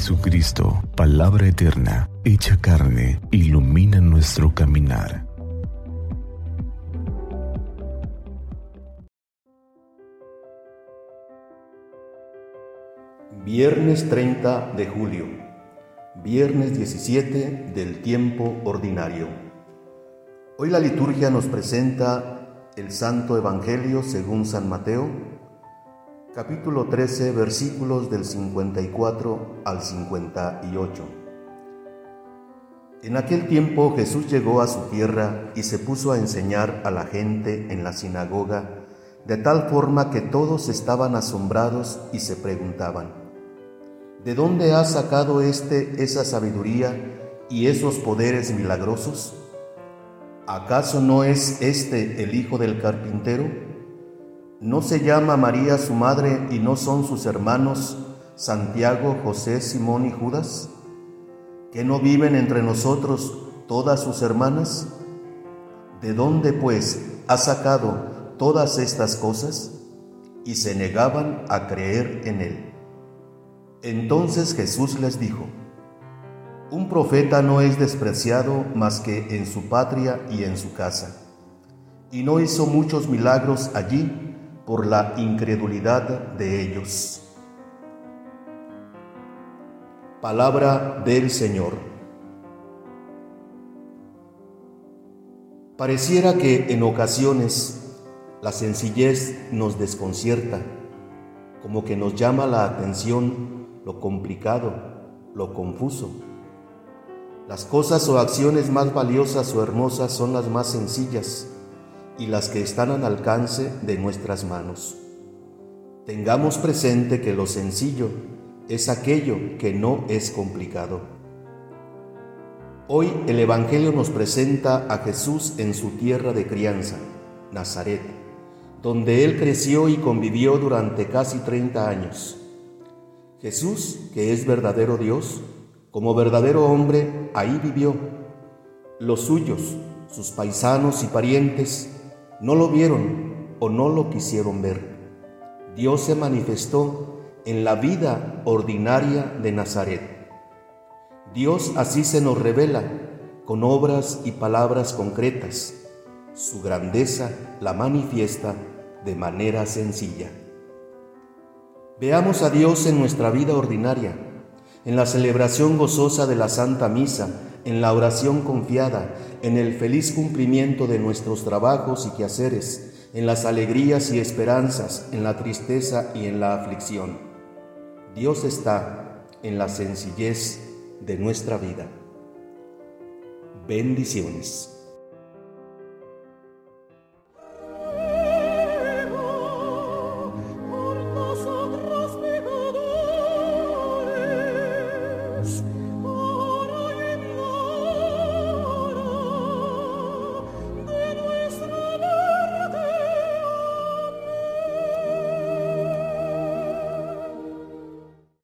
Jesucristo, palabra eterna, hecha carne, ilumina nuestro caminar. Viernes 30 de julio, viernes 17 del tiempo ordinario. Hoy la liturgia nos presenta el Santo Evangelio según San Mateo, capítulo 13, versículos del 54 al 58. En aquel tiempo Jesús llegó a su tierra y se puso a enseñar a la gente en la sinagoga, de tal forma que todos estaban asombrados y se preguntaban, ¿de dónde ha sacado éste esa sabiduría y esos poderes milagrosos? ¿Acaso no es este el hijo del carpintero? ¿No se llama María su madre y no son sus hermanos Santiago, José, Simón y Judas? ¿Que no viven entre nosotros todas sus hermanas? ¿De dónde pues ha sacado todas estas cosas? Y se negaban a creer en él. Entonces Jesús les dijo, Un profeta no es despreciado más que en su patria y en su casa. Y no hizo muchos milagros allí por la incredulidad de ellos. Palabra del Señor. Pareciera que en ocasiones la sencillez nos desconcierta, como que nos llama la atención lo complicado, lo confuso. Las cosas o acciones más valiosas o hermosas son las más sencillas y las que están al alcance de nuestras manos. Tengamos presente que lo sencillo es aquello que no es complicado. Hoy el Evangelio nos presenta a Jesús en su tierra de crianza, Nazaret, donde él creció y convivió durante casi 30 años. Jesús, que es verdadero Dios, como verdadero hombre, ahí vivió. Los suyos, sus paisanos y parientes, no lo vieron o no lo quisieron ver. Dios se manifestó en la vida ordinaria de Nazaret. Dios así se nos revela con obras y palabras concretas. Su grandeza la manifiesta de manera sencilla. Veamos a Dios en nuestra vida ordinaria, en la celebración gozosa de la Santa Misa, en la oración confiada, en el feliz cumplimiento de nuestros trabajos y quehaceres, en las alegrías y esperanzas, en la tristeza y en la aflicción. Dios está en la sencillez de nuestra vida. Bendiciones.